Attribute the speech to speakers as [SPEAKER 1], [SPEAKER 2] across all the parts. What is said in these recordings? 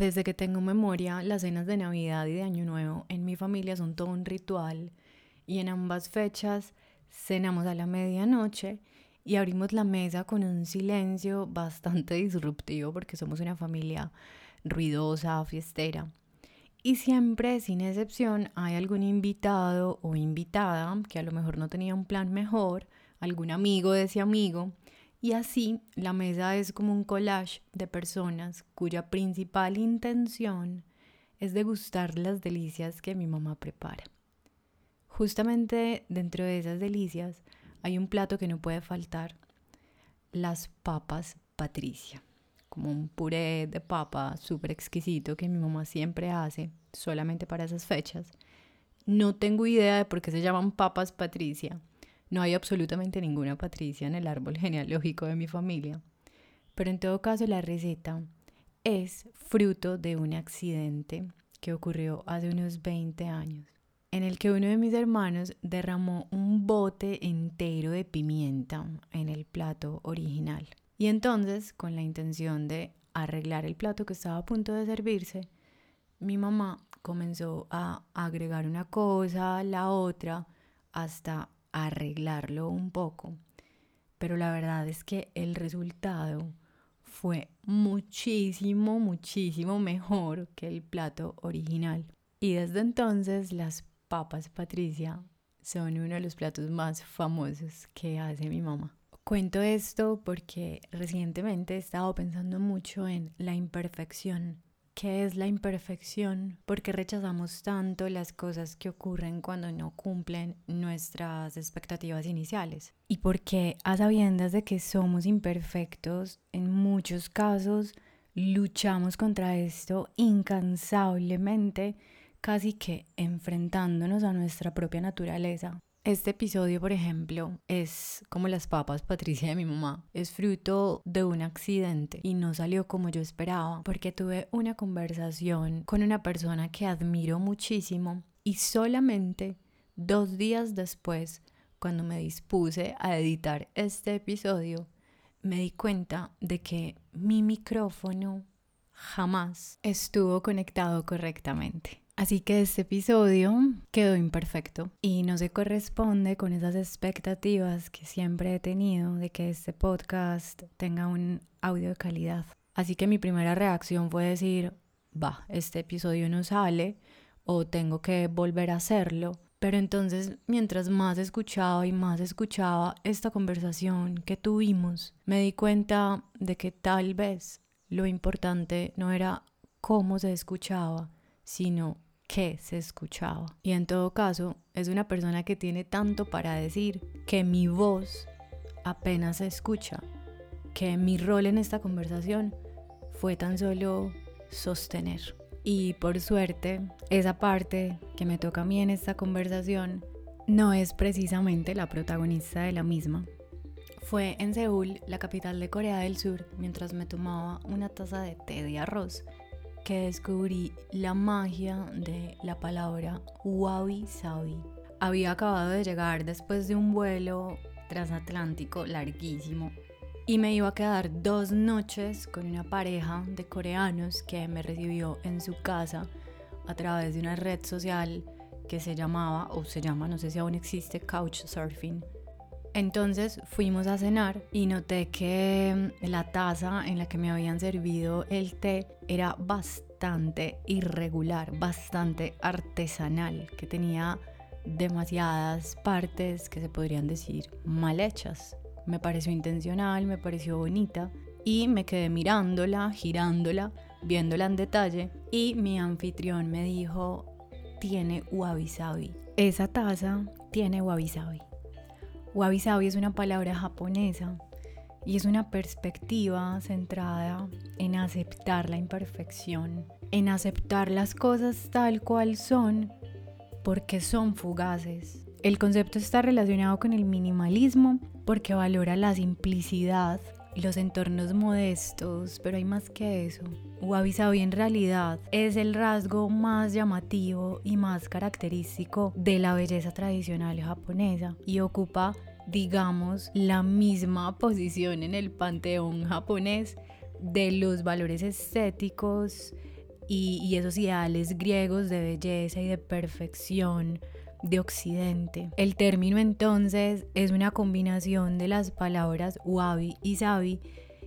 [SPEAKER 1] Desde que tengo memoria, las cenas de Navidad y de Año Nuevo en mi familia son todo un ritual y en ambas fechas cenamos a la medianoche y abrimos la mesa con un silencio bastante disruptivo porque somos una familia ruidosa, fiestera. Y siempre, sin excepción, hay algún invitado o invitada que a lo mejor no tenía un plan mejor, algún amigo de ese amigo, y así la mesa es como un collage de personas cuya principal intención es degustar las delicias que mi mamá prepara. Justamente dentro de esas delicias hay un plato que no puede faltar, las papas Patricia, como un puré de papa súper exquisito que mi mamá siempre hace solamente para esas fechas. No tengo idea de por qué se llaman papas Patricia, no hay absolutamente ninguna Patricia en el árbol genealógico de mi familia. Pero en todo caso la receta es fruto de un accidente que ocurrió hace unos 20 años, en el que uno de mis hermanos derramó un bote entero de pimienta en el plato original. Y entonces, con la intención de arreglar el plato que estaba a punto de servirse, mi mamá comenzó a agregar una cosa, la otra, hasta arreglarlo un poco. Pero la verdad es que el resultado fue muchísimo, muchísimo mejor que el plato original. Y desde entonces las papas Patricia son uno de los platos más famosos que hace mi mamá. Cuento esto porque recientemente he estado pensando mucho en la imperfección ¿Qué es la imperfección? ¿Por qué rechazamos tanto las cosas que ocurren cuando no cumplen nuestras expectativas iniciales? ¿Y por qué, a sabiendas de que somos imperfectos, en muchos casos luchamos contra esto incansablemente, casi que enfrentándonos a nuestra propia naturaleza? Este episodio, por ejemplo, es como las papas Patricia de mi mamá. Es fruto de un accidente y no salió como yo esperaba porque tuve una conversación con una persona que admiro muchísimo y solamente dos días después, cuando me dispuse a editar este episodio, me di cuenta de que mi micrófono jamás estuvo conectado correctamente. Así que este episodio quedó imperfecto y no se corresponde con esas expectativas que siempre he tenido de que este podcast tenga un audio de calidad. Así que mi primera reacción fue decir, va, este episodio no sale o tengo que volver a hacerlo. Pero entonces, mientras más escuchaba y más escuchaba esta conversación que tuvimos, me di cuenta de que tal vez lo importante no era cómo se escuchaba, sino que se escuchaba. Y en todo caso, es una persona que tiene tanto para decir que mi voz apenas se escucha, que mi rol en esta conversación fue tan solo sostener. Y por suerte, esa parte que me toca a mí en esta conversación no es precisamente la protagonista de la misma. Fue en Seúl, la capital de Corea del Sur, mientras me tomaba una taza de té de arroz que descubrí la magia de la palabra wabi sabi. Había acabado de llegar después de un vuelo transatlántico larguísimo y me iba a quedar dos noches con una pareja de coreanos que me recibió en su casa a través de una red social que se llamaba o se llama, no sé si aún existe, Couchsurfing. Entonces fuimos a cenar y noté que mm, la taza en la que me habían servido el té era bastante irregular, bastante artesanal, que tenía demasiadas partes que se podrían decir mal hechas. Me pareció intencional, me pareció bonita y me quedé mirándola, girándola, viéndola en detalle y mi anfitrión me dijo, tiene wabi. Esa taza tiene wabi. Wabi sabi es una palabra japonesa y es una perspectiva centrada en aceptar la imperfección, en aceptar las cosas tal cual son porque son fugaces. El concepto está relacionado con el minimalismo porque valora la simplicidad los entornos modestos, pero hay más que eso. Wabi Sabi en realidad es el rasgo más llamativo y más característico de la belleza tradicional japonesa y ocupa, digamos, la misma posición en el panteón japonés de los valores estéticos y, y esos ideales griegos de belleza y de perfección de Occidente. El término entonces es una combinación de las palabras wabi y sabi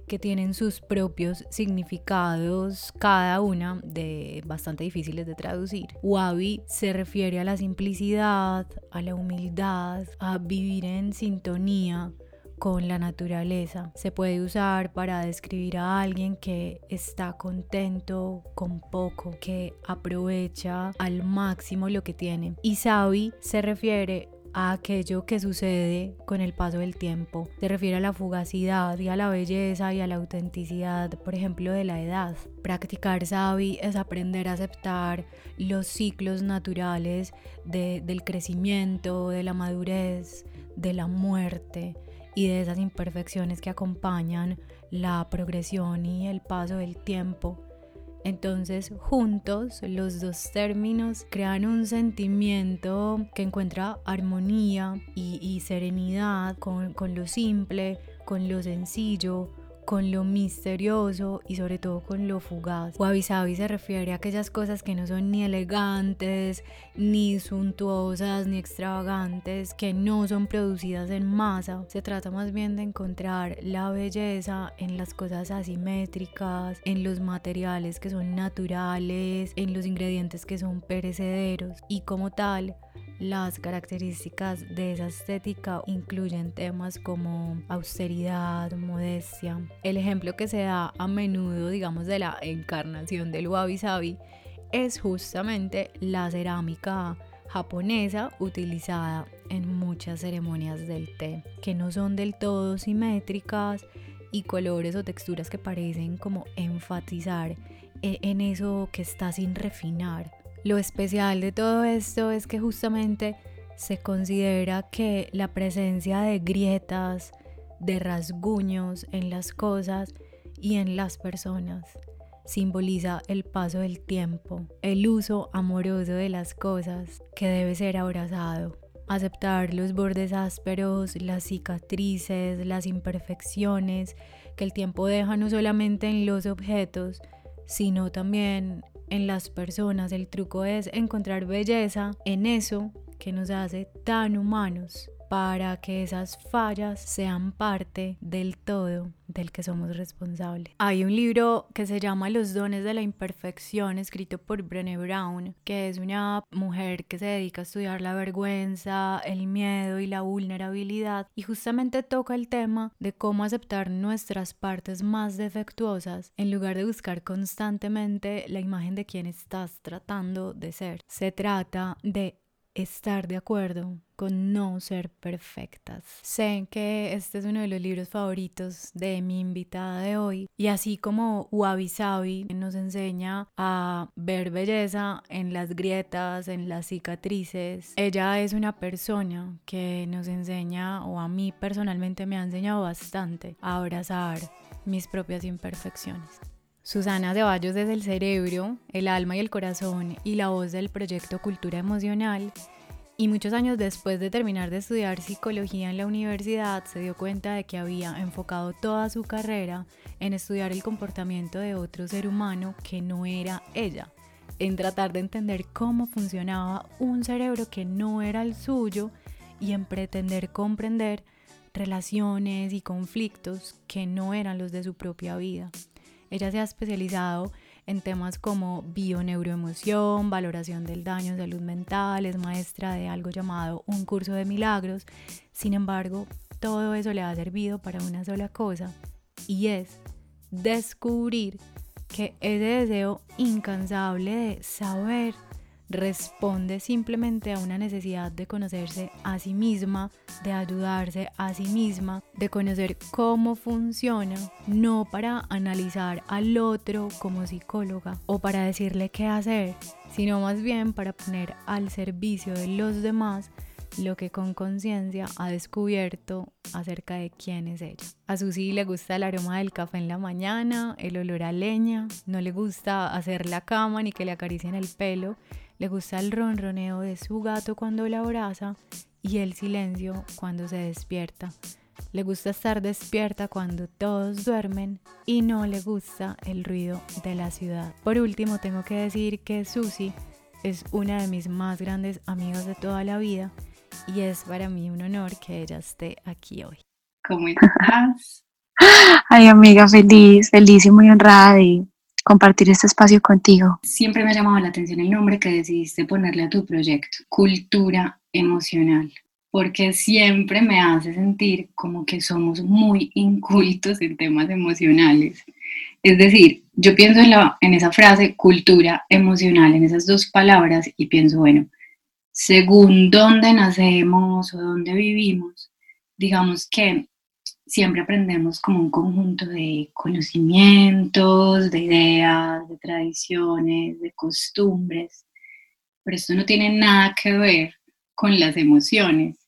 [SPEAKER 1] que tienen sus propios significados, cada una de bastante difíciles de traducir. Wabi se refiere a la simplicidad, a la humildad, a vivir en sintonía con la naturaleza. Se puede usar para describir a alguien que está contento con poco, que aprovecha al máximo lo que tiene. Y Sabi se refiere a aquello que sucede con el paso del tiempo. Se refiere a la fugacidad y a la belleza y a la autenticidad, por ejemplo, de la edad. Practicar sabi es aprender a aceptar los ciclos naturales del crecimiento, de la madurez, de la muerte y de esas imperfecciones que acompañan la progresión y el paso del tiempo. Entonces, juntos, los dos términos crean un sentimiento que encuentra armonía y, serenidad con, con lo simple, con lo sencillo, con lo misterioso y sobre todo con lo fugaz. Wabi se refiere a aquellas cosas que no son ni elegantes, ni suntuosas, ni extravagantes, que no son producidas en masa. Se trata más bien de encontrar la belleza en las cosas asimétricas, en los materiales que son naturales, en los ingredientes que son perecederos y como tal las características de esa estética incluyen temas como austeridad, modestia. El ejemplo que se da a menudo, digamos, de la encarnación del wabi sabi es justamente la cerámica japonesa utilizada en muchas ceremonias del té, que no son del todo simétricas y colores o texturas que parecen como enfatizar e-, en eso que está sin refinar lo especial de todo esto es que justamente se considera que la presencia de grietas, de rasguños en las cosas y en las personas simboliza el paso del tiempo, el uso amoroso de las cosas que debe ser abrazado. Aceptar los bordes ásperos, las cicatrices, las imperfecciones que el tiempo deja no solamente en los objetos, sino también en las personas. El truco es encontrar belleza en eso que nos hace tan humanos para que esas fallas sean parte del todo del que somos responsables. Hay un libro que se llama Los dones de la imperfección, escrito por Brené Brown, que es una mujer que se dedica a estudiar la vergüenza, el miedo y la vulnerabilidad y justamente toca el tema de cómo aceptar nuestras partes más defectuosas en lugar de buscar constantemente la imagen de quien estás tratando de ser. Se trata de estar de acuerdo no ser perfectas. Sé que este es uno de los libros favoritos de mi invitada de hoy y así como Wabi Sabi nos enseña a ver belleza en las grietas, en las cicatrices, ella es una persona que nos enseña o a mí personalmente me ha enseñado bastante a abrazar mis propias imperfecciones. Susana Ceballos desde el cerebro, el alma y el corazón y la voz del proyecto Cultura Emocional. Y muchos años después de terminar de estudiar psicología en la universidad, se dio cuenta de que había enfocado toda su carrera en estudiar el comportamiento de otro ser humano que no era ella, en tratar de entender cómo funcionaba un cerebro que no era el suyo y en pretender comprender relaciones y conflictos que no eran los de su propia vida. Ella se ha especializado en temas como bioneuroemoción, valoración del daño en salud mental, es maestra de algo llamado un curso de milagros. Sin embargo, todo eso le ha servido para una sola cosa y es descubrir que ese deseo incansable de saber responde simplemente a una necesidad de conocerse a sí misma, de ayudarse a sí misma, de conocer cómo funciona, no para analizar al otro como psicóloga o para decirle qué hacer, sino más bien para poner al servicio de los demás lo que con conciencia ha descubierto acerca de quién es ella. A Susi le gusta el aroma del café en la mañana, el olor a leña, no le gusta hacer la cama ni que le acaricien el pelo le gusta el ronroneo de su gato cuando la abraza y el silencio cuando se despierta. le gusta estar despierta cuando todos duermen y no le gusta el ruido de la ciudad. Por último, tengo que decir que Susi es una de mis más grandes amigas de toda la vida y es para mí un honor que ella esté aquí hoy.
[SPEAKER 2] ¿Cómo estás?
[SPEAKER 3] Ay, amiga, feliz, feliz y muy honrada de compartir este espacio contigo.
[SPEAKER 2] Siempre me ha llamado la atención el nombre que decidiste ponerle a tu proyecto, Cultura Emocional, porque siempre me hace sentir como que somos muy incultos en temas emocionales. Es decir, yo pienso en, esa frase cultura emocional, en esas dos palabras, y pienso, bueno, según dónde nacemos o dónde vivimos, digamos que siempre aprendemos como un conjunto de conocimientos, de ideas, de tradiciones, de costumbres, pero esto no tiene nada que ver con las emociones.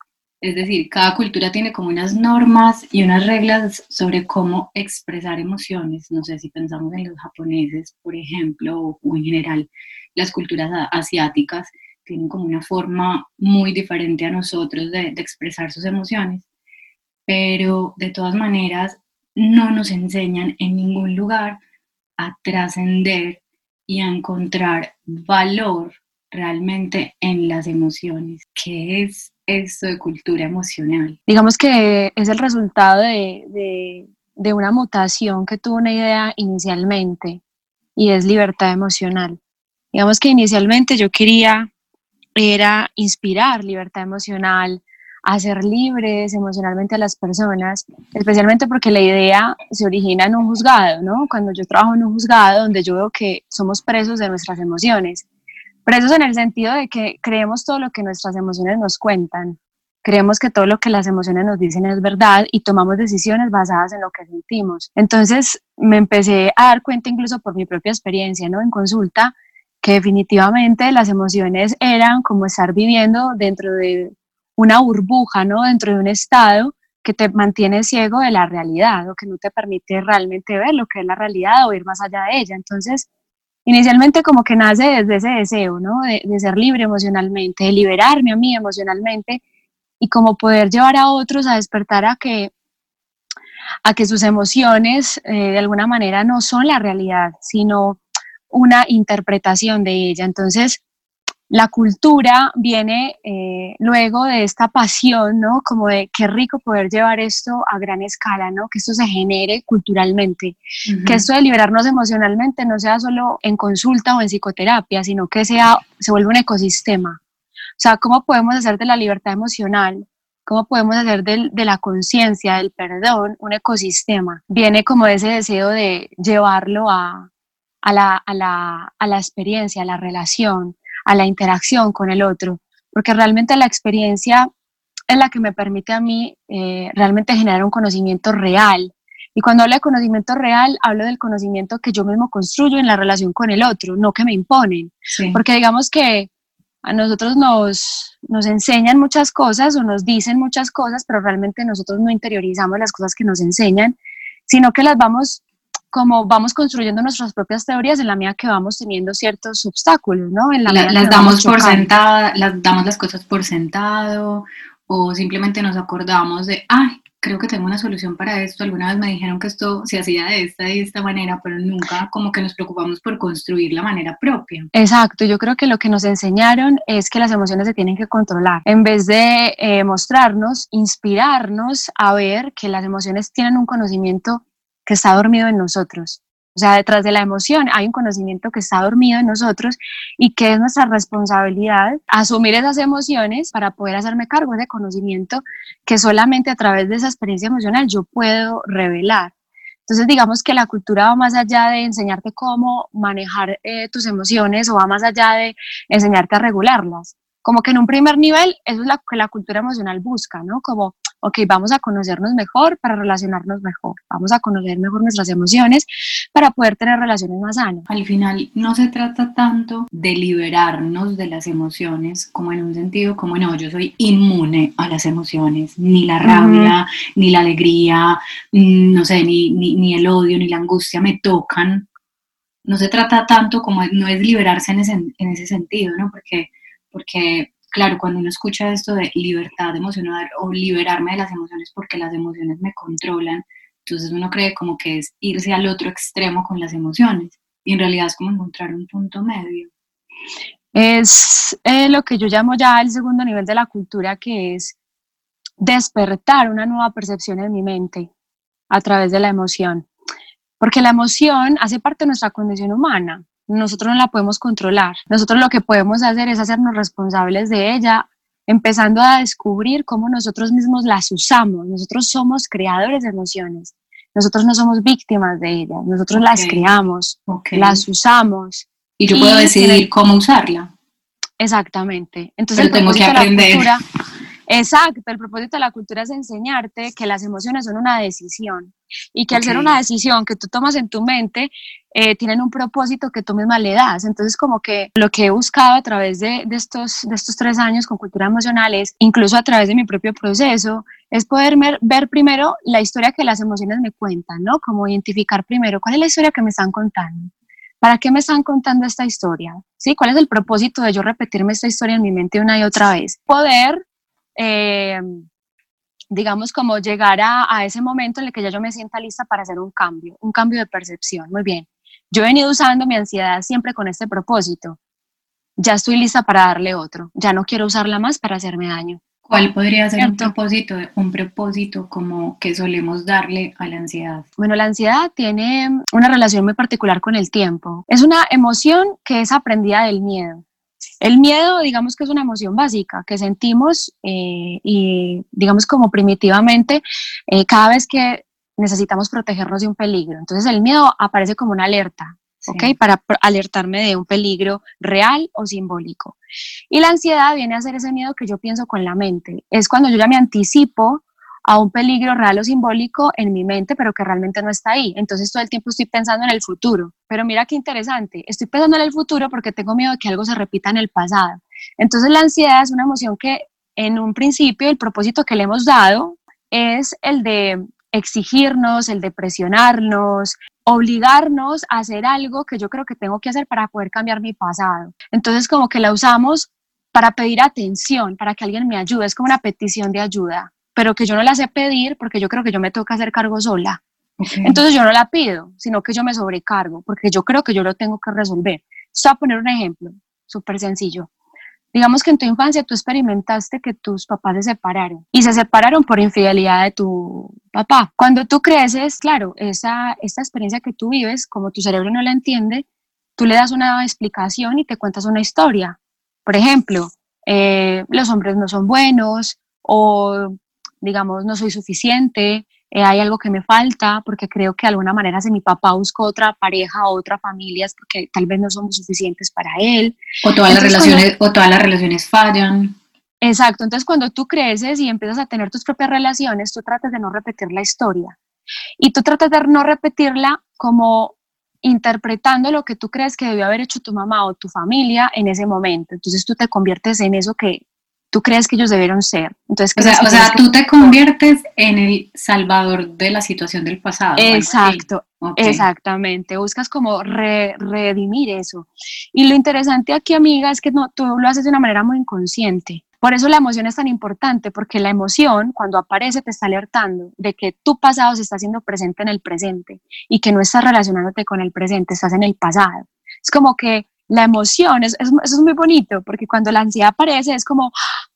[SPEAKER 2] Es decir, cada cultura tiene como unas normas y unas reglas sobre cómo expresar emociones. No sé si pensamos en los japoneses, por ejemplo, o, en general las culturas asiáticas tienen como una forma muy diferente a nosotros de expresar sus emociones pero de todas maneras no nos enseñan en ningún lugar a trascender y a encontrar valor realmente en las emociones. ¿Qué es esto de cultura emocional?
[SPEAKER 3] Digamos que es el resultado de, de una mutación que tuvo una idea inicialmente y es libertad emocional. Digamos que inicialmente yo quería era inspirar libertad emocional, a ser libres emocionalmente a las personas, especialmente porque la idea se origina en un juzgado, ¿no? Cuando yo trabajo en un juzgado donde yo veo que somos presos de nuestras emociones, presos en el sentido de que creemos todo lo que nuestras emociones nos cuentan, creemos que todo lo que las emociones nos dicen es verdad y tomamos decisiones basadas en lo que sentimos. Entonces me empecé a dar cuenta incluso por mi propia experiencia, ¿no? En consulta, que definitivamente las emociones eran como estar viviendo dentro de una burbuja, ¿no? Dentro de un estado que te mantiene ciego de la realidad o que no te permite realmente ver lo que es la realidad o ir más allá de ella. Entonces, inicialmente como que nace desde ese deseo, ¿no? De, ser libre emocionalmente, de liberarme a mí emocionalmente y como poder llevar a otros a despertar a que a que sus emociones eh, de alguna manera no son la realidad, sino una interpretación de ella. Entonces, la cultura viene eh, luego de esta pasión, ¿no? Como de qué rico poder llevar esto a gran escala, ¿no? Que esto se genere culturalmente, que esto de liberarnos emocionalmente no sea solo en consulta o en psicoterapia, sino que sea, se vuelva un ecosistema. O sea, ¿cómo podemos hacer de la libertad emocional, cómo podemos hacer de la conciencia, del perdón, un ecosistema? Viene como ese deseo de llevarlo a, la, a, la, a la experiencia, a la relación, a la interacción con el otro, porque realmente la experiencia es la que me permite a mí eh, realmente generar un conocimiento real. Y cuando hablo de conocimiento real, hablo del conocimiento que yo mismo construyo en la relación con el otro, no que me imponen. Porque digamos que a nosotros nos, nos enseñan muchas cosas o nos dicen muchas cosas, pero realmente nosotros no interiorizamos las cosas que nos enseñan, sino que las vamos como vamos construyendo nuestras propias teorías en la medida que vamos teniendo ciertos obstáculos, ¿no? En
[SPEAKER 2] la, las damos por sentada, las damos las cosas por sentado o simplemente nos acordamos de, ay, creo que tengo una solución para esto. Alguna vez me dijeron que esto se hacía de esta y de esta manera, pero nunca como que nos preocupamos por construir la manera propia.
[SPEAKER 3] Exacto, yo creo que lo que nos enseñaron es que las emociones se tienen que controlar. En vez de eh, mostrarnos, inspirarnos a ver que las emociones tienen un conocimiento que está dormido en nosotros. O sea, detrás de la emoción hay un conocimiento que está dormido en nosotros y que es nuestra responsabilidad asumir esas emociones para poder hacerme cargo de conocimiento que solamente a través de esa experiencia emocional yo puedo revelar. Entonces, digamos que la cultura va más allá de enseñarte cómo manejar eh, tus emociones o va más allá de enseñarte a regularlas. Como que en un primer nivel, eso es lo que la cultura emocional busca, ¿no? Como ok, vamos a conocernos mejor para relacionarnos mejor, vamos a conocer mejor nuestras emociones para poder tener relaciones más sanas.
[SPEAKER 2] Al final no se trata tanto de liberarnos de las emociones como en un sentido como no, yo soy inmune a las emociones, ni la rabia, ni la alegría, mm, no sé, ni, ni, el odio, ni la angustia me tocan. No se trata tanto como, no es liberarse en ese, en ese sentido, ¿no? Porque, porque claro, cuando uno escucha esto de libertad emocional o liberarme de las emociones porque las emociones me controlan, entonces uno cree como que es irse al otro extremo con las emociones y en realidad es como encontrar un punto medio.
[SPEAKER 3] Es eh, lo que yo llamo ya el segundo nivel de la cultura, que es despertar una nueva percepción en mi mente a través de la emoción. Porque la emoción hace parte de nuestra condición humana. Nosotros no la podemos controlar. Nosotros lo que podemos hacer es hacernos responsables de ella, empezando a descubrir cómo nosotros mismos las usamos. Nosotros somos creadores de emociones. Nosotros no somos víctimas de ellas. Nosotros las creamos, las usamos
[SPEAKER 2] y yo puedo decidir cómo usarla.
[SPEAKER 3] Exactamente. Entonces, tengo que aprender. Exacto, el propósito de la cultura es enseñarte que las emociones son una decisión y que al ser una decisión que tú tomas en tu mente, eh, tienen un propósito que tú misma le das. Entonces, como que lo que he buscado a través de, de, estos, de estos tres años con cultura emocional es, incluso a través de mi propio proceso, es poder ver, ver primero la historia que las emociones me cuentan, ¿no? Como identificar primero cuál es la historia que me están contando ¿Para qué me están contando esta historia? ¿Sí? ¿Cuál es el propósito de yo repetirme esta historia en mi mente una y otra vez? Poder, eh, digamos, como llegar a, a, ese momento en el que ya yo me sienta lista para hacer un cambio, un cambio de percepción. Muy bien. Yo he venido usando mi ansiedad siempre con este propósito. Ya estoy lista para darle otro. Ya no quiero usarla más para hacerme daño.
[SPEAKER 2] ¿Cuál podría ser un propósito, un propósito como que solemos darle a la ansiedad?
[SPEAKER 3] Bueno, la ansiedad tiene una relación muy particular con el tiempo. Es una emoción que es aprendida del miedo. El miedo, digamos que es una emoción básica que sentimos eh, y, digamos, como primitivamente, eh, cada vez que necesitamos protegernos de un peligro. Entonces, el miedo aparece como una alerta. ¿ok? Para alertarme de un peligro real o simbólico. Y la ansiedad viene a ser ese miedo que yo pienso con la mente. Es cuando yo ya me anticipo a un peligro real o simbólico en mi mente, pero que realmente no está ahí. Entonces todo el tiempo estoy pensando en el futuro. Pero mira qué interesante, estoy pensando en el futuro porque tengo miedo de que algo se repita en el pasado. Entonces la ansiedad es una emoción que en un principio el propósito que le hemos dado es el de exigirnos, el de presionarnos, obligarnos a hacer algo que yo creo que tengo que hacer para poder cambiar mi pasado. Entonces como que la usamos para pedir atención, para que alguien me ayude, es como una petición de ayuda, pero que yo no la sé pedir porque yo creo que yo me toca hacer cargo sola. Entonces yo no la pido, sino que yo me sobrecargo, porque yo creo que yo lo tengo que resolver. Esto a poner un ejemplo súper sencillo. Digamos que en tu infancia tú experimentaste que tus papás se separaron y se separaron por infidelidad de tu papá. Cuando tú creces, claro, esa, esta experiencia que tú vives, como tu cerebro no la entiende, tú le das una explicación y te cuentas una historia. Por ejemplo, eh, los hombres no son buenos o digamos no soy suficiente, eh, hay algo que me falta, porque creo que de alguna manera si mi papá buscó otra pareja o otra familia es porque tal vez no somos suficientes para él.
[SPEAKER 2] O todas, las relaciones, o todas las relaciones fallan.
[SPEAKER 3] Exacto, entonces cuando tú creces y empiezas a tener tus propias relaciones, tú tratas de no repetir la historia. Y tú tratas de no repetirla como interpretando lo que tú crees que debió haber hecho tu mamá o tu familia en ese momento. Entonces tú te conviertes en eso que tú crees que ellos debieron ser. Entonces,
[SPEAKER 2] o sea, tú te conviertes en el salvador de la situación del pasado.
[SPEAKER 3] Exacto, exactamente. Buscas como redimir eso. Y lo interesante aquí, amiga, es que no, tú lo haces de una manera muy inconsciente. Por eso la emoción es tan importante, porque la emoción, cuando aparece, te está alertando de que tu pasado se está haciendo presente en el presente y que no estás relacionándote con el presente, estás en el pasado. Es como que la emoción, es, eso es muy bonito, porque cuando la ansiedad aparece es como, ¡ah!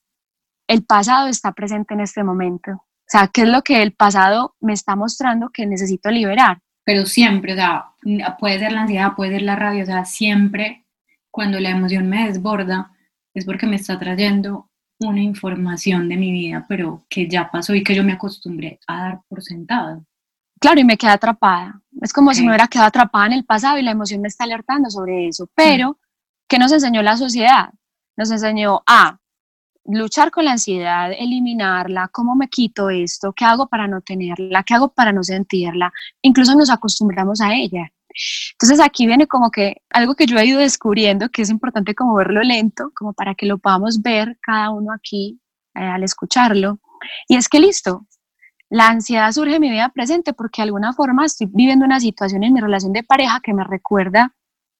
[SPEAKER 3] el pasado está presente en este momento. O sea, ¿qué es lo que el pasado me está mostrando que necesito liberar?
[SPEAKER 2] Pero siempre, o sea, puede ser la ansiedad, puede ser la rabia, o sea, siempre cuando la emoción me desborda es porque me está trayendo una información de mi vida, pero que ya pasó y que yo me acostumbré a dar por sentado.
[SPEAKER 3] Claro, y me queda atrapada. Es como si me hubiera quedado atrapada en el pasado y la emoción me está alertando sobre eso. Pero, ¿qué nos enseñó la sociedad? Nos enseñó a luchar con la ansiedad, eliminarla, cómo me quito esto, qué hago para no tenerla, qué hago para no sentirla. Incluso nos acostumbramos a ella. Entonces aquí viene como que algo que yo he ido descubriendo, que es importante como verlo lento, como para que lo podamos ver cada uno aquí eh, al escucharlo. Y es que listo, la ansiedad surge en mi vida presente porque de alguna forma estoy viviendo una situación en mi relación de pareja que me recuerda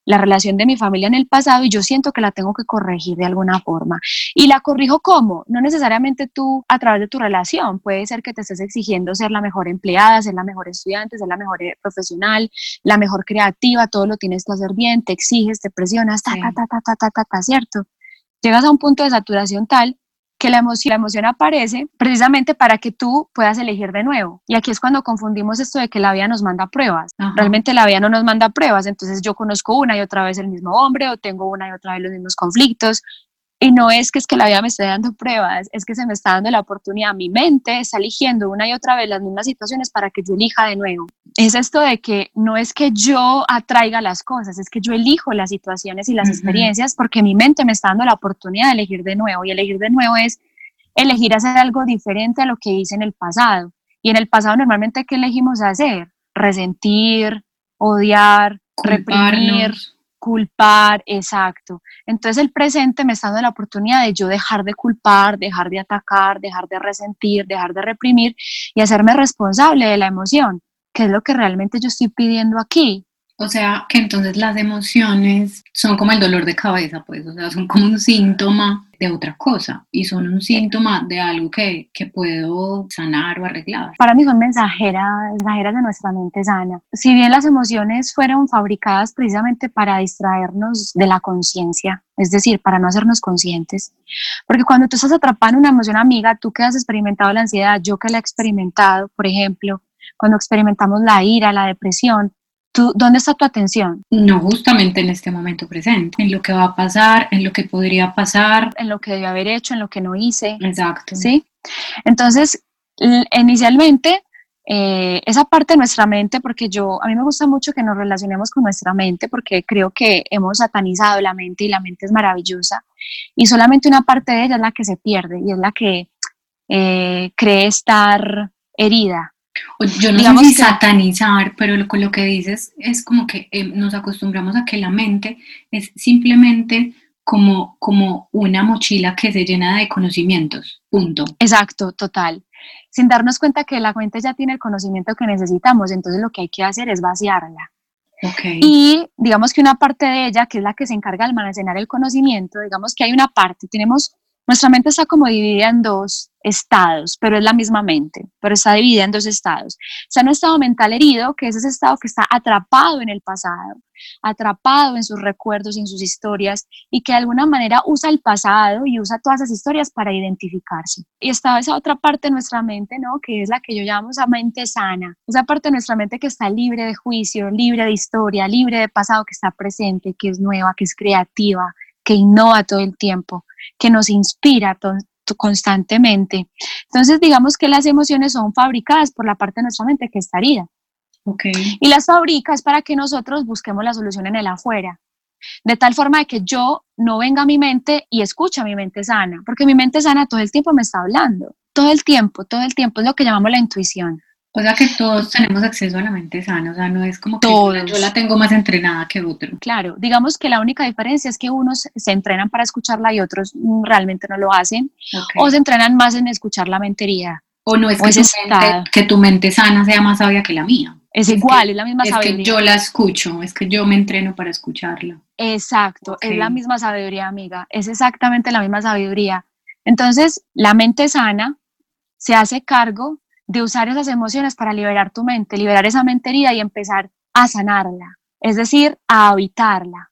[SPEAKER 3] la relación de mi familia en el pasado y yo siento que la tengo que corregir de alguna forma. ¿Y la corrijo cómo? No necesariamente tú a través de tu relación, puede ser que te estés exigiendo ser la mejor empleada, ser la mejor estudiante, ser la mejor eh, profesional, la mejor creativa, todo lo tienes que hacer bien, te exiges, te presionas, ta, ta, ta, ta, ta, ta, ta, ta, ¿cierto? Llegas a un punto de saturación tal que la emoción, la emoción aparece precisamente para que tú puedas elegir de nuevo. Y aquí es cuando confundimos esto de que la vida nos manda pruebas. Realmente la vida no nos manda pruebas, entonces yo conozco una y otra vez el mismo hombre o tengo una y otra vez los mismos conflictos. Y no es que es que la vida me esté dando pruebas, es que se me está dando la oportunidad. Mi mente está eligiendo una y otra vez las mismas situaciones para que yo elija de nuevo. Es esto de que no es que yo atraiga las cosas, es que yo elijo las situaciones y las experiencias porque mi mente me está dando la oportunidad de elegir de nuevo. Y elegir de nuevo es elegir hacer algo diferente a lo que hice en el pasado. Y en el pasado normalmente, ¿qué elegimos hacer? Resentir, odiar, reprimir culpar, exacto. Entonces el presente me está dando la oportunidad de yo dejar de culpar, dejar de atacar, dejar de resentir, dejar de reprimir y hacerme responsable de la emoción, que es lo que realmente yo estoy pidiendo aquí.
[SPEAKER 2] O sea, que entonces las emociones son como el dolor de cabeza, pues, o sea, son como un síntoma de otra cosa y son un síntoma de algo que, que puedo sanar o arreglar.
[SPEAKER 3] Para mí son mensajeras, mensajeras de nuestra mente sana. Si bien las emociones fueron fabricadas precisamente para distraernos de la conciencia, es decir, para no hacernos conscientes, porque cuando tú estás atrapado en una emoción amiga, tú que has experimentado la ansiedad, yo que la he experimentado, por ejemplo, cuando experimentamos la ira, la depresión, ¿Dónde está tu atención?
[SPEAKER 2] No, justamente en este momento presente, en lo que va a pasar, en lo que podría pasar.
[SPEAKER 3] En lo que debí haber hecho, en lo que no hice.
[SPEAKER 2] Exacto.
[SPEAKER 3] ¿Sí? Entonces, inicialmente, eh, esa parte de nuestra mente, porque yo, a mí me gusta mucho que nos relacionemos con nuestra mente, porque creo que hemos satanizado la mente y la mente es maravillosa, y solamente una parte de ella es la que se pierde y es la que eh, cree estar herida,
[SPEAKER 2] yo no Digamos sé satanizar, pero lo, lo que dices es como que eh, nos acostumbramos a que la mente es simplemente como, como una mochila que se llena de conocimientos, punto.
[SPEAKER 3] Exacto, total. Sin darnos cuenta que la mente ya tiene el conocimiento que necesitamos, entonces lo que hay que hacer es vaciarla.
[SPEAKER 2] Okay.
[SPEAKER 3] Y digamos que una parte de ella, que es la que se encarga de almacenar el conocimiento, digamos que hay una parte, tenemos nuestra mente está como dividida en dos estados, pero es la misma mente, pero está dividida en dos estados. Está un estado mental herido, que es ese estado que está atrapado en el pasado, atrapado en sus recuerdos en sus historias, y que de alguna manera usa el pasado y usa todas esas historias para identificarse. Y está esa otra parte de nuestra mente, ¿no? Que es la que yo llamo esa mente sana, esa parte de nuestra mente que está libre de juicio, libre de historia, libre de pasado, que está presente, que es nueva, que es creativa, que innova todo el tiempo que nos inspira constantemente. Entonces, digamos que las emociones son fabricadas por la parte de nuestra mente que está herida.
[SPEAKER 2] Okay.
[SPEAKER 3] Y las fabricas para que nosotros busquemos la solución en el afuera. De tal forma de que yo no venga a mi mente y escuche a mi mente sana, porque mi mente sana todo el tiempo me está hablando, todo el tiempo, todo el tiempo es lo que llamamos la intuición.
[SPEAKER 2] O sea que todos tenemos acceso a la mente sana, o sea, no es como que yo la tengo más entrenada que otro.
[SPEAKER 3] Claro, digamos que la única diferencia es que unos se entrenan para escucharla y otros mm, realmente no lo hacen, o se entrenan más en escuchar la mentería.
[SPEAKER 2] O no es que, tu mente, que, tu mente, sana sea más sabia que la mía.
[SPEAKER 3] Es, igual, es la misma sabiduría.
[SPEAKER 2] Es que yo la escucho, es que yo me entreno para escucharla.
[SPEAKER 3] Exacto, es la misma sabiduría, amiga, es exactamente la misma sabiduría. Entonces, la mente sana se hace cargo de usar esas emociones para liberar tu mente, liberar esa mente herida y empezar a sanarla, es decir, a habitarla.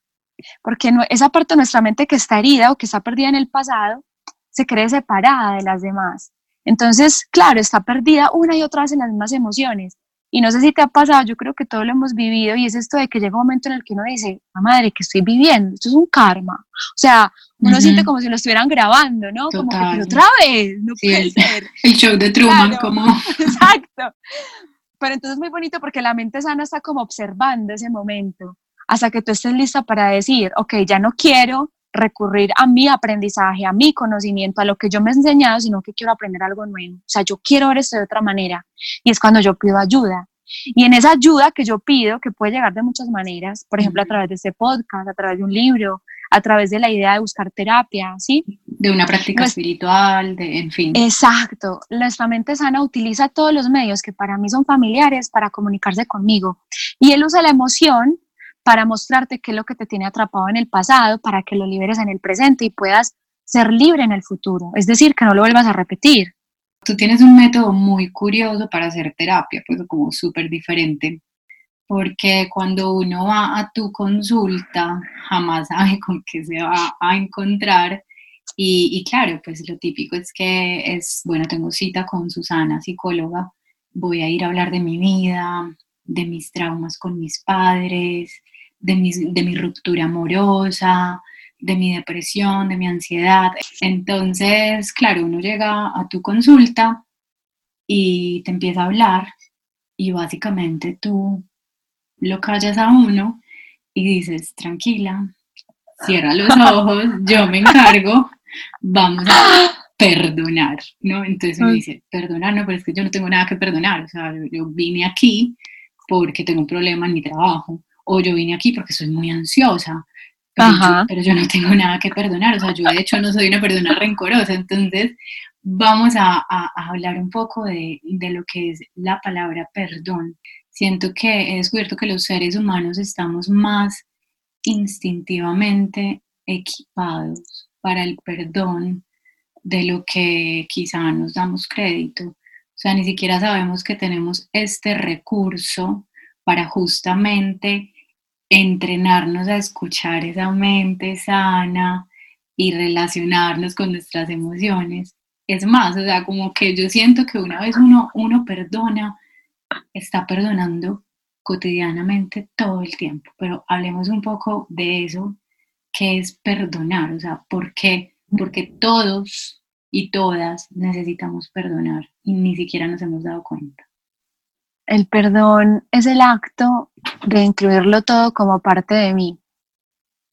[SPEAKER 3] Porque esa parte de nuestra mente que está herida o que está perdida en el pasado se cree separada de las demás. Entonces, claro, está perdida una y otra vez en las mismas emociones. Y no sé si te ha pasado, yo creo que todo lo hemos vivido y es esto de que llega un momento en el que uno dice, madre, que estoy viviendo? Esto es un karma. O sea, uno siente como si lo estuvieran grabando, ¿no? Como que otra vez, no puede ser.
[SPEAKER 2] El show de Truman, como.
[SPEAKER 3] Exacto. Pero entonces es muy bonito porque la mente sana está como observando ese momento hasta que tú estés lista para decir, ok, ya no quiero recurrir a mi aprendizaje, a mi conocimiento, a lo que yo me he enseñado, sino que quiero aprender algo nuevo. O sea, yo quiero ver esto de otra manera. Y es cuando yo pido ayuda. Y en esa ayuda que yo pido, que puede llegar de muchas maneras, por ejemplo, a través de este podcast, a través de un libro, a través de la idea de buscar terapia, ¿sí?
[SPEAKER 2] De una práctica espiritual, de, en fin.
[SPEAKER 3] Exacto. Nuestra mente sana utiliza todos los medios que para mí son familiares para comunicarse conmigo. Y él usa la emoción para mostrarte qué es lo que te tiene atrapado en el pasado, para que lo liberes en el presente y puedas ser libre en el futuro. Es decir, que no lo vuelvas a repetir.
[SPEAKER 2] Tú tienes un método muy curioso para hacer terapia, pues como súper diferente, porque cuando uno va a tu consulta, jamás sabe con qué se va a encontrar. Y, claro, pues lo típico es que es, bueno, tengo cita con Susana, psicóloga, voy a ir a hablar de mi vida, de mis traumas con mis padres, de, de mi ruptura amorosa, de mi depresión, de mi ansiedad. Entonces, claro, uno llega a tu consulta y te empieza a hablar y básicamente tú lo callas a uno y dices, tranquila, cierra los ojos, yo me encargo, vamos a perdonar, ¿no? Entonces me dice, perdonar, no, pero es que yo no tengo nada que perdonar, o sea, yo vine aquí porque tengo un problema en mi trabajo, o yo vine aquí porque soy muy ansiosa, pero, Yo, no tengo nada que perdonar, o sea, yo de hecho no soy una persona rencorosa, entonces vamos a, hablar un poco de, de, lo que es la palabra perdón. Siento que he descubierto que los seres humanos estamos más instintivamente equipados para el perdón de lo que quizá nos damos crédito. O sea, ni siquiera sabemos que tenemos este recurso para justamente entrenarnos a escuchar esa mente sana y relacionarnos con nuestras emociones. Es más, o sea, como que yo siento que una vez uno, uno perdona, está perdonando cotidianamente todo el tiempo. Pero hablemos un poco de eso, que es perdonar, o sea, ¿por qué? Porque todos y todas necesitamos perdonar y ni siquiera nos hemos dado cuenta.
[SPEAKER 3] El perdón es el acto de incluirlo todo como parte de mí.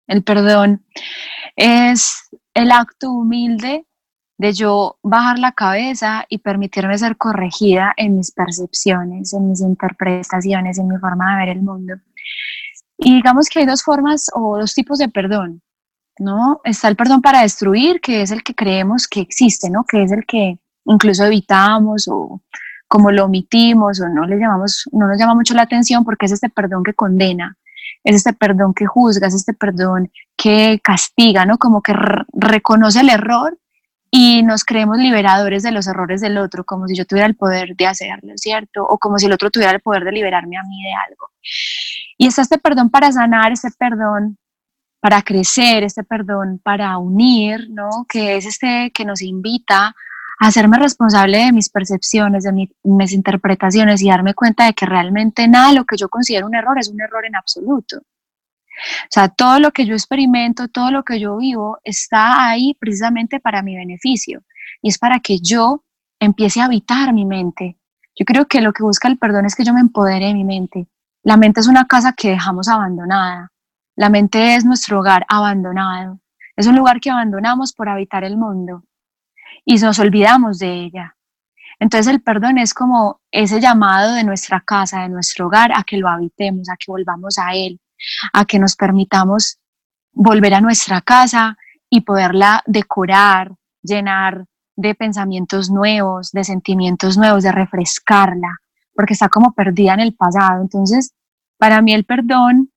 [SPEAKER 3] El perdón es el acto humilde de yo bajar la cabeza y permitirme ser corregida en mis percepciones, en mis interpretaciones, en mi forma de ver el mundo. Y digamos que hay dos formas o dos tipos de perdón, ¿no? Está el perdón para destruir, que es el que creemos que existe, ¿no? Que es el que incluso evitamos o como lo omitimos o no le llamamos, no nos llama mucho la atención porque es este perdón que condena, es este perdón que juzga, es este perdón que castiga, ¿no? Como que reconoce el error y nos creemos liberadores de los errores del otro, como si yo tuviera el poder de hacerlo, ¿cierto? O como si el otro tuviera el poder de liberarme a mí de algo. Y está este perdón para sanar, este perdón para crecer, este perdón para unir, ¿no? Que es este que nos invita hacerme responsable de mis percepciones, de mis interpretaciones y darme cuenta de que realmente nada de lo que yo considero un error es un error en absoluto. O sea, todo lo que yo experimento, todo lo que yo vivo está ahí precisamente para mi beneficio y es para que yo empiece a habitar mi mente. Yo creo que lo que busca el perdón es que yo me empodere de mi mente. La mente es una casa que dejamos abandonada. La mente es nuestro hogar abandonado. Es un lugar que abandonamos por habitar el mundo y nos olvidamos de ella. Entonces el perdón es como ese llamado de nuestra casa, de nuestro hogar, a que lo habitemos, a que volvamos a él, a que nos permitamos volver a nuestra casa y poderla decorar, llenar de pensamientos nuevos, de sentimientos nuevos, de refrescarla, porque está como perdida en el pasado. Entonces, para mí el perdón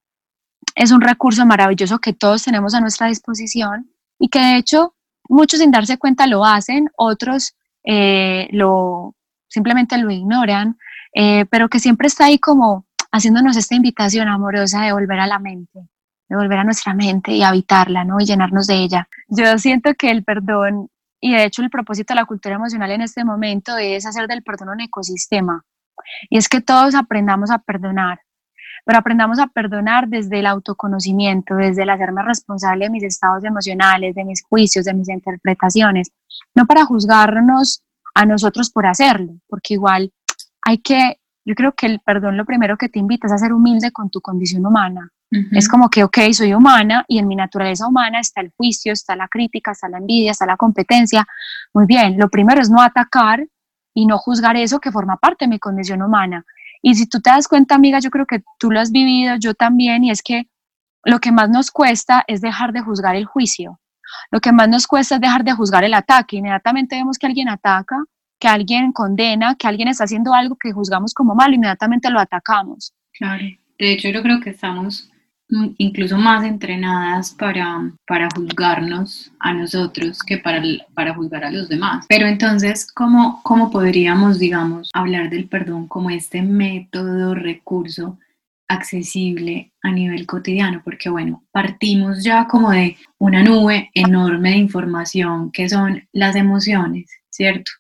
[SPEAKER 3] es un recurso maravilloso que todos tenemos a nuestra disposición y que de hecho Muchos sin darse cuenta lo hacen, otros eh, lo simplemente lo ignoran, eh, pero que siempre está ahí como haciéndonos esta invitación amorosa de volver a la mente, de volver a nuestra mente y habitarla, ¿no? Y llenarnos de ella. Yo siento que el perdón, y de hecho el propósito de la cultura emocional en este momento es hacer del perdón un ecosistema. Y es que todos aprendamos a perdonar, pero aprendamos a perdonar desde el autoconocimiento, desde el hacerme responsable de mis estados emocionales, de mis juicios, de mis interpretaciones, no para juzgarnos a nosotros por hacerlo, porque igual hay que, yo creo que el perdón lo primero que te invita es a ser humilde con tu condición humana. Es como que, ok, soy humana y en mi naturaleza humana está el juicio, está la crítica, está la envidia, está la competencia. Muy bien, lo primero es no atacar y no juzgar eso que forma parte de mi condición humana. Y si tú te das cuenta, amiga, yo creo que tú lo has vivido, yo también, y es que lo que más nos cuesta es dejar de juzgar el juicio. Lo que más nos cuesta es dejar de juzgar el ataque. Inmediatamente vemos que alguien ataca, que alguien condena, que alguien está haciendo algo que juzgamos como malo, inmediatamente lo atacamos.
[SPEAKER 2] Claro. De hecho, yo creo que estamos mm, incluso más entrenadas para, para juzgarnos a nosotros que para, para juzgar a los demás. Pero entonces, ¿cómo, ¿cómo podríamos, digamos, hablar del perdón como este método, recurso accesible a nivel cotidiano? Porque bueno, partimos ya como de una nube enorme de información que son las emociones, ¿cierto?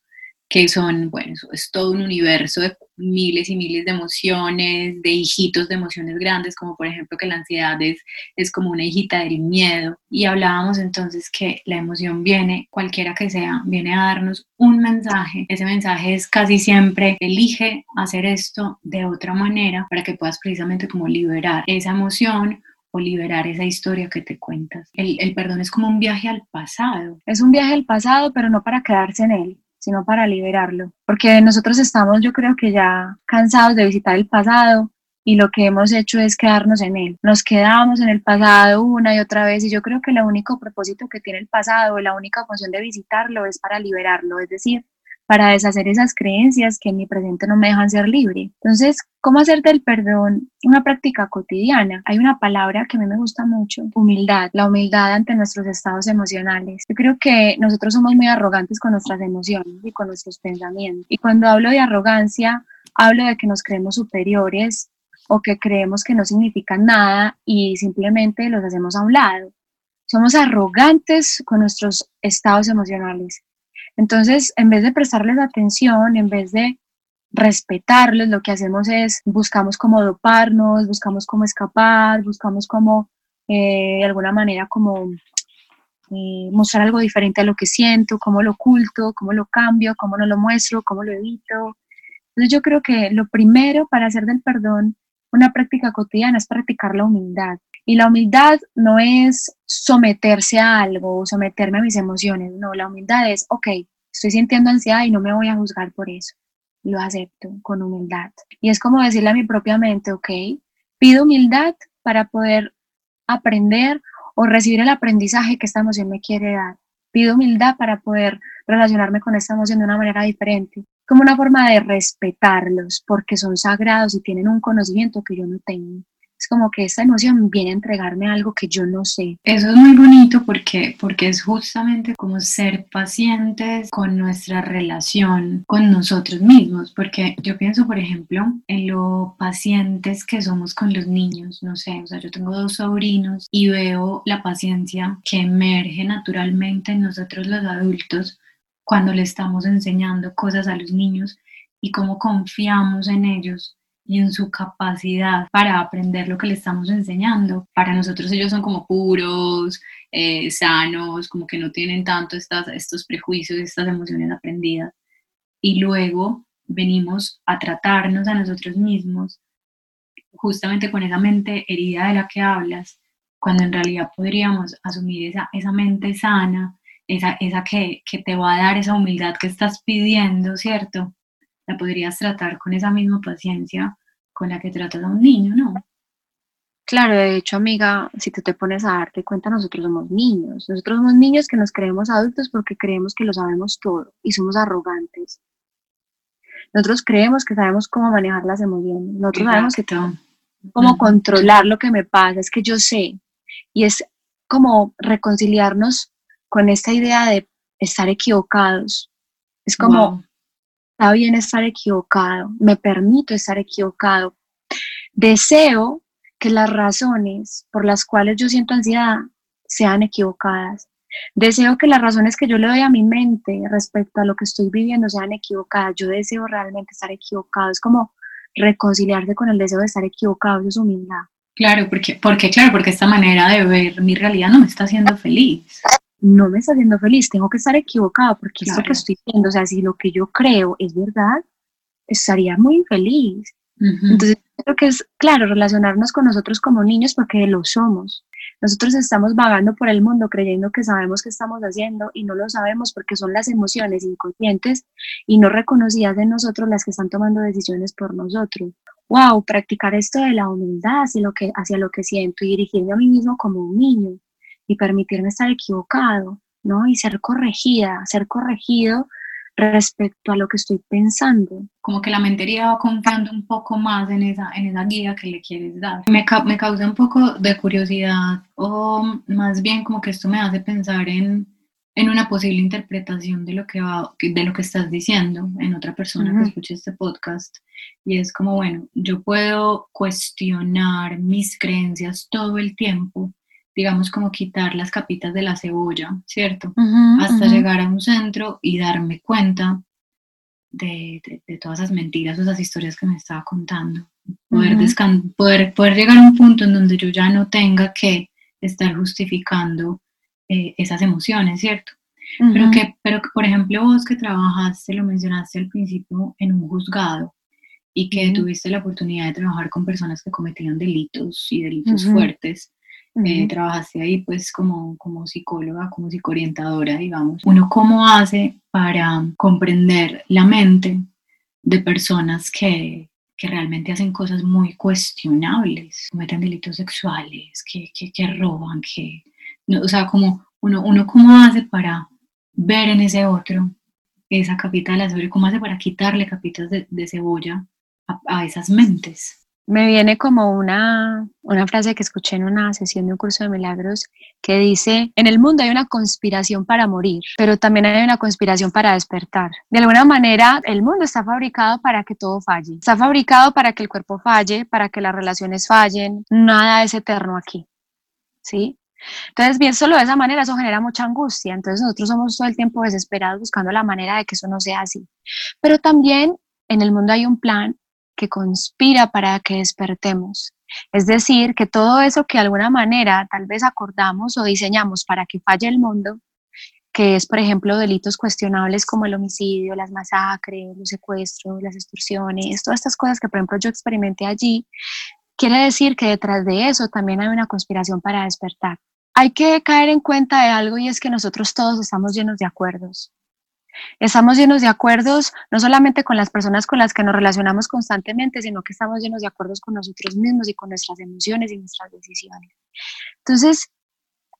[SPEAKER 2] Que son, bueno, es todo un universo de miles y miles de emociones, de hijitos de emociones grandes, como por ejemplo que la ansiedad es, es como una hijita del miedo. Y hablábamos entonces que la emoción viene, cualquiera que sea, viene a darnos un mensaje. Ese mensaje es casi siempre, elige hacer esto de otra manera para que puedas precisamente como liberar esa emoción o liberar esa historia que te cuentas. El, el perdón es como un viaje al pasado.
[SPEAKER 3] Es un viaje al pasado, pero no para quedarse en él sino para liberarlo. Porque nosotros estamos, yo creo que ya cansados de visitar el pasado y lo que hemos hecho es quedarnos en él. Nos quedamos en el pasado una y otra vez y yo creo que el único propósito que tiene el pasado, la única función de visitarlo es para liberarlo, es decir, para deshacer esas creencias que en mi presente no me dejan ser libre. Entonces, ¿cómo hacer del perdón una práctica cotidiana? Hay una palabra que a mí me gusta mucho, humildad, la humildad ante nuestros estados emocionales. Yo creo que nosotros somos muy arrogantes con nuestras emociones y con nuestros pensamientos. Y cuando hablo de arrogancia, hablo de que nos creemos superiores o que creemos que no significan nada y simplemente los hacemos a un lado. Somos arrogantes con nuestros estados emocionales entonces, en vez de prestarles atención, en vez de respetarlos, lo que hacemos es buscamos cómo doparnos, buscamos cómo escapar, buscamos cómo, eh, de alguna manera, como eh, mostrar algo diferente a lo que siento, cómo lo oculto, cómo lo cambio, cómo no lo muestro, cómo lo evito. Entonces yo creo que lo primero para hacer del perdón una práctica cotidiana es practicar la humildad. Y la humildad no es someterse a algo o someterme a mis emociones, no, la humildad es, ok, estoy sintiendo ansiedad y no me voy a juzgar por eso, lo acepto con humildad. Y es como decirle a mi propia mente, ok, pido humildad para poder aprender o recibir el aprendizaje que esta emoción me quiere dar. Pido humildad para poder relacionarme con esta emoción de una manera diferente, como una forma de respetarlos porque son sagrados y tienen un conocimiento que yo no tengo es como que esta emoción viene a entregarme algo que yo no sé.
[SPEAKER 2] Eso es muy bonito porque, porque es justamente como ser pacientes con nuestra relación con nosotros mismos, porque yo pienso, por ejemplo, en lo pacientes que somos con los niños, no sé, o sea, yo tengo dos sobrinos y veo la paciencia que emerge naturalmente en nosotros los adultos cuando le estamos enseñando cosas a los niños y cómo confiamos en ellos y en su capacidad para aprender lo que le estamos enseñando. Para nosotros ellos son como puros, eh, sanos, como que no tienen tanto estas, estos prejuicios, estas emociones aprendidas. Y luego venimos a tratarnos a nosotros mismos justamente con esa mente herida de la que hablas, cuando en realidad podríamos asumir esa, esa mente sana, esa, esa que, que te va a dar esa humildad que estás pidiendo, ¿cierto? la podrías tratar con esa misma paciencia con la que tratas a un niño, ¿no?
[SPEAKER 3] Claro, de hecho, amiga, si tú te pones a darte cuenta, nosotros somos niños. Nosotros somos niños que nos creemos adultos porque creemos que lo sabemos todo y somos arrogantes. Nosotros creemos que sabemos cómo manejar las emociones. Nosotros sabemos que cómo controlar lo que me pasa. Es que yo sé. Y es como reconciliarnos con esta idea de estar equivocados. Es como, Está bien estar equivocado, me permito estar equivocado. Deseo que las razones por las cuales yo siento ansiedad sean equivocadas. Deseo que las razones que yo le doy a mi mente respecto a lo que estoy viviendo sean equivocadas. Yo deseo realmente estar equivocado. Es como reconciliarse con el deseo de estar equivocado. Eso es humildad.
[SPEAKER 2] Claro, porque, porque claro, porque esta manera de ver mi realidad no me está haciendo feliz
[SPEAKER 3] no me está haciendo feliz, tengo que estar equivocado porque esto que estoy viendo, o sea, si lo que yo creo es verdad, estaría muy infeliz. Entonces, creo que es, claro, relacionarnos con nosotros como niños porque lo somos. Nosotros estamos vagando por el mundo creyendo que sabemos qué estamos haciendo y no lo sabemos porque son las emociones inconscientes y no reconocidas en nosotros las que están tomando decisiones por nosotros. Wow, practicar esto de la humildad hacia lo que, hacia lo que siento y dirigirme a mí mismo como un niño y permitirme estar equivocado, ¿no? Y ser corregida, ser corregido respecto a lo que estoy pensando.
[SPEAKER 1] Como que la mentería va confiando un poco más en esa, en esa guía que le quieres dar. Me, me causa un poco de curiosidad o más bien como que esto me hace pensar en, en una posible interpretación de lo que va, de lo que estás diciendo en otra persona que escuche este podcast y es como bueno yo puedo cuestionar mis creencias todo el tiempo digamos como quitar las capitas de la cebolla, ¿cierto? Hasta llegar a un centro y darme cuenta de, todas esas mentiras o esas historias que me estaba contando. Poder, poder, poder, llegar a un punto en donde yo ya no tenga que estar justificando eh, esas emociones, ¿cierto? pero, que, pero que, por ejemplo, vos que trabajaste, lo mencionaste al principio, en un juzgado y que tuviste la oportunidad de trabajar con personas que cometían delitos y delitos fuertes, eh, trabajaste ahí pues como, como psicóloga, como psicoorientadora, digamos. Uno cómo hace para comprender la mente de personas que, que realmente hacen cosas muy cuestionables, cometen delitos sexuales, que, que, que roban, que... No, o sea, como uno, uno cómo hace para ver en ese otro esa capita de la cebolla, cómo hace para quitarle capitas de, de cebolla a, a esas mentes
[SPEAKER 3] me viene como una, una frase que escuché en una sesión de un curso de milagros que dice, en el mundo hay una conspiración para morir, pero también hay una conspiración para despertar. De alguna manera, el mundo está fabricado para que todo falle. Está fabricado para que el cuerpo falle, para que las relaciones fallen. Nada es eterno aquí. ¿Sí? Entonces, bien, solo de esa manera, eso genera mucha angustia. Entonces, nosotros somos todo el tiempo desesperados buscando la manera de que eso no sea así. Pero también en el mundo hay un plan que conspira para que despertemos. Es decir, que todo eso que de alguna manera tal vez acordamos o diseñamos para que falle el mundo, que es, por ejemplo, delitos cuestionables como el homicidio, las masacres, los secuestros, las extorsiones, todas estas cosas que, por ejemplo, yo experimenté allí, quiere decir que detrás de eso también hay una conspiración para despertar. Hay que caer en cuenta de algo y es que nosotros todos estamos llenos de acuerdos. Estamos llenos de acuerdos, no solamente con las personas con las que nos relacionamos constantemente, sino que estamos llenos de acuerdos con nosotros mismos y con nuestras emociones y nuestras decisiones. Entonces,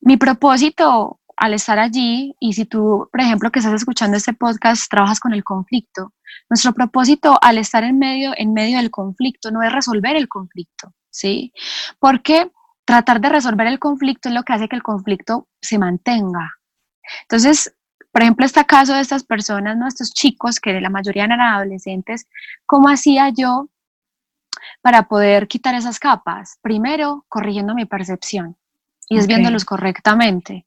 [SPEAKER 3] mi propósito al estar allí, y si tú, por ejemplo, que estás escuchando este podcast, trabajas con el conflicto, nuestro propósito al estar en medio, en medio del conflicto no es resolver el conflicto, ¿sí? Porque tratar de resolver el conflicto es lo que hace que el conflicto se mantenga. Entonces, por ejemplo, este caso de estas personas, ¿no? estos chicos que la mayoría eran adolescentes, ¿cómo hacía yo para poder quitar esas capas? Primero, corrigiendo mi percepción y es viéndolos correctamente.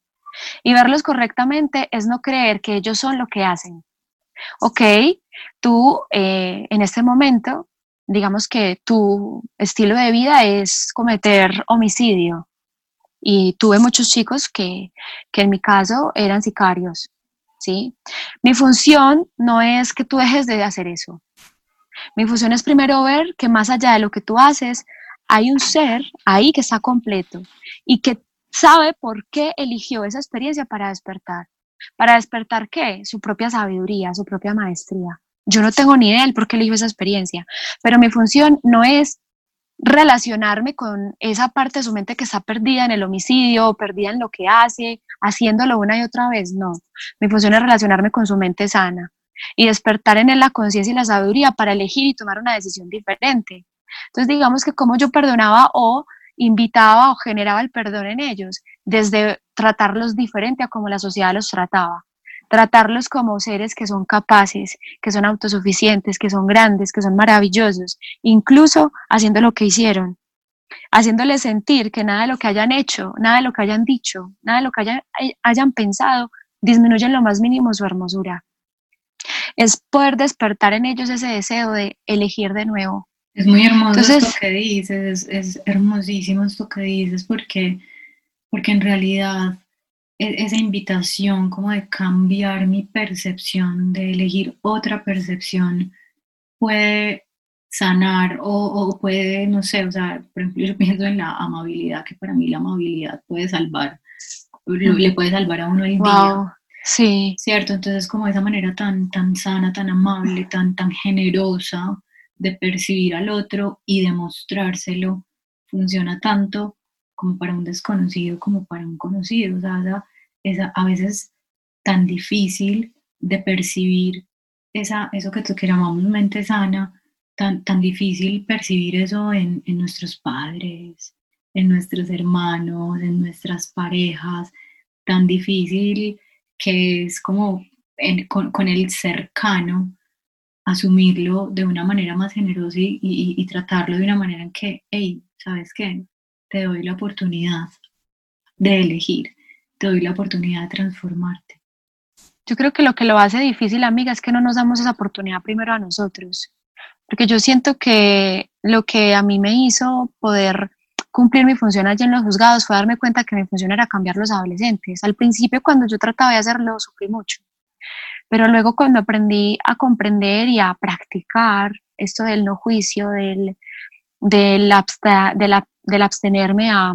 [SPEAKER 3] Y verlos correctamente es no creer que ellos son lo que hacen. Ok, tú eh, en este momento, digamos que tu estilo de vida es cometer homicidio. Y tuve muchos chicos que, que en mi caso eran sicarios. ¿Sí? Mi función no es que tú dejes de hacer eso. Mi función es primero ver que más allá de lo que tú haces, hay un ser ahí que está completo y que sabe por qué eligió esa experiencia para despertar. ¿Para despertar qué? Su propia sabiduría, su propia maestría. Yo no tengo ni idea del por qué eligió esa experiencia, pero mi función no es relacionarme con esa parte de su mente que está perdida en el homicidio, perdida en lo que hace, haciéndolo una y otra vez. No, mi función es relacionarme con su mente sana y despertar en él la conciencia y la sabiduría para elegir y tomar una decisión diferente. Entonces, digamos que como yo perdonaba o invitaba o generaba el perdón en ellos, desde tratarlos diferente a como la sociedad los trataba tratarlos como seres que son capaces, que son autosuficientes, que son grandes, que son maravillosos, incluso haciendo lo que hicieron, haciéndoles sentir que nada de lo que hayan hecho, nada de lo que hayan dicho, nada de lo que hayan, hayan pensado, disminuye en lo más mínimo su hermosura. Es poder despertar en ellos ese deseo de elegir de nuevo.
[SPEAKER 1] Es muy hermoso esto que dices, es, es hermosísimo esto que dices porque, porque en realidad esa invitación como de cambiar mi percepción, de elegir otra percepción, puede sanar o, puede, no sé, o sea, por ejemplo, yo pienso en la amabilidad, que para mí la amabilidad puede salvar, le puede salvar a uno el día.
[SPEAKER 3] Sí.
[SPEAKER 1] ¿Cierto? Entonces, como esa manera tan, tan sana, tan amable, tan, tan generosa de percibir al otro y demostrárselo, funciona tanto como para un desconocido como para un conocido. O sea, es a veces tan difícil de percibir esa, eso que, que llamamos mente sana, tan, tan difícil percibir eso en, en nuestros padres, en nuestros hermanos, en nuestras parejas, tan difícil que es como con, con, el cercano asumirlo de una manera más generosa y, y, y, tratarlo de una manera en que, hey, ¿sabes qué? Te doy la oportunidad de elegir, te doy la oportunidad de transformarte.
[SPEAKER 3] Yo creo que lo que lo hace difícil, amiga, es que no nos damos esa oportunidad primero a nosotros. Porque yo siento que lo que a mí me hizo poder cumplir mi función allí en los juzgados fue darme cuenta que mi función era cambiar los adolescentes. Al principio, cuando yo trataba de hacerlo, sufrí mucho. Pero luego cuando aprendí a comprender y a practicar esto del no juicio, del, del, del abstenerme a,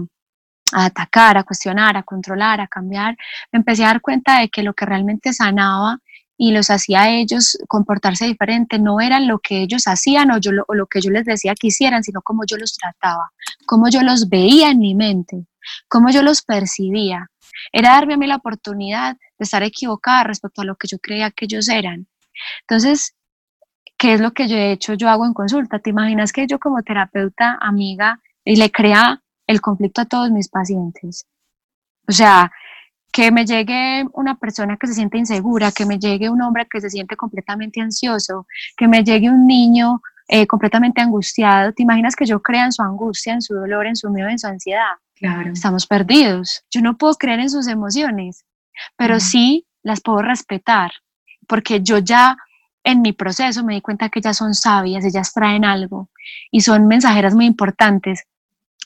[SPEAKER 3] a atacar, a cuestionar, a controlar, a cambiar, me empecé a dar cuenta de que lo que realmente sanaba y los hacía a ellos comportarse diferente no era lo que ellos hacían o, yo, o lo que yo les decía que hicieran, sino cómo yo los trataba, cómo yo los veía en mi mente, cómo yo los percibía. Era darme a mí la oportunidad de estar equivocada respecto a lo que yo creía que ellos eran. Entonces, ¿qué es lo que yo he hecho? Yo hago en consulta. ¿Te imaginas que yo como terapeuta, amiga, y le crea el conflicto a todos mis pacientes. O sea, que me llegue una persona que se siente insegura, que me llegue un hombre que se siente completamente ansioso, que me llegue un niño eh, completamente angustiado. ¿Te imaginas que yo crea en su angustia, en su dolor, en su miedo, en su ansiedad?
[SPEAKER 1] Claro.
[SPEAKER 3] Estamos perdidos. Yo no puedo creer en sus emociones, pero sí las puedo respetar, porque yo ya en mi proceso me di cuenta que ellas son sabias, ellas traen algo y son mensajeras muy importantes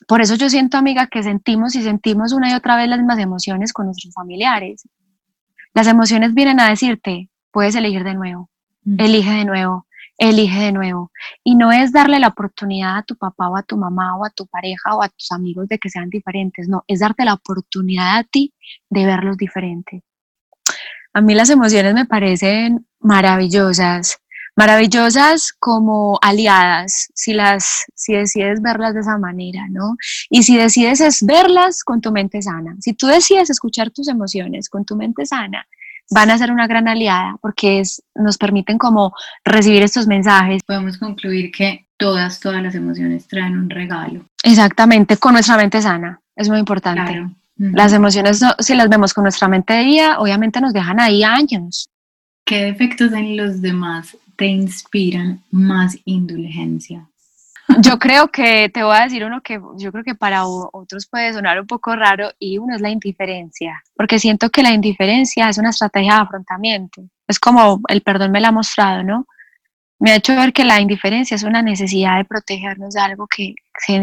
[SPEAKER 3] por eso yo siento, amiga, que sentimos y sentimos una y otra vez las mismas emociones con nuestros familiares. Las emociones vienen a decirte, puedes elegir de nuevo, elige de nuevo, elige de nuevo. Y no es darle la oportunidad a tu papá o a tu mamá o a tu pareja o a tus amigos de que sean diferentes, no, es darte la oportunidad a ti de verlos diferentes. A mí las emociones me parecen maravillosas maravillosas como aliadas, si, las, si decides verlas de esa manera, ¿no? Y si decides es verlas con tu mente sana, si tú decides escuchar tus emociones con tu mente sana, van a ser una gran aliada porque es, nos permiten como recibir estos mensajes.
[SPEAKER 1] Podemos concluir que todas, todas las emociones traen un regalo.
[SPEAKER 3] Exactamente, con nuestra mente sana, es muy importante. Las emociones, si las vemos con nuestra mente de día, obviamente nos dejan ahí años.
[SPEAKER 1] ¿Qué defectos en los demás te inspiran más indulgencia?
[SPEAKER 3] Yo creo que te voy a decir uno que yo creo que para otros puede sonar un poco raro y uno es la indiferencia, porque siento que la indiferencia es una estrategia de afrontamiento. Es como el perdón me la ha mostrado, ¿no? Me ha hecho ver que la indiferencia es una necesidad de protegernos de algo que,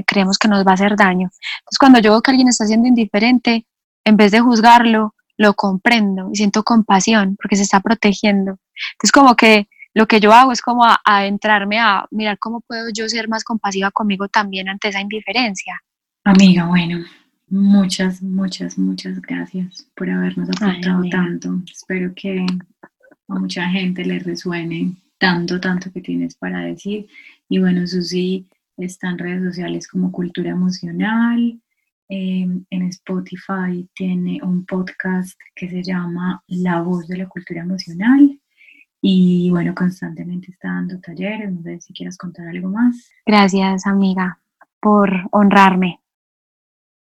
[SPEAKER 3] creemos que nos va a hacer daño. Entonces, cuando yo veo que alguien está siendo indiferente, en vez de juzgarlo, lo comprendo y siento compasión porque se está protegiendo. Entonces, como que lo que yo hago es como adentrarme a, mirar cómo puedo yo ser más compasiva conmigo también ante esa indiferencia.
[SPEAKER 1] Amiga, bueno, muchas, muchas, muchas gracias por habernos aportado tanto. Espero que a mucha gente le resuene tanto, tanto que tienes para decir. Y bueno, Susi está en redes sociales como Cultura Emocional. Em, en Spotify tiene un podcast que se llama La Voz de la Cultura Emocional. Y bueno, constantemente está dando talleres, no sé si quieras contar algo más.
[SPEAKER 3] Gracias, amiga, por honrarme.